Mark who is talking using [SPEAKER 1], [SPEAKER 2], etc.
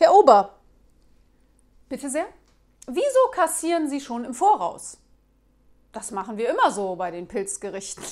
[SPEAKER 1] Herr Ober, bitte sehr, wieso kassieren Sie schon im Voraus? Das machen wir immer so bei den Pilzgerichten.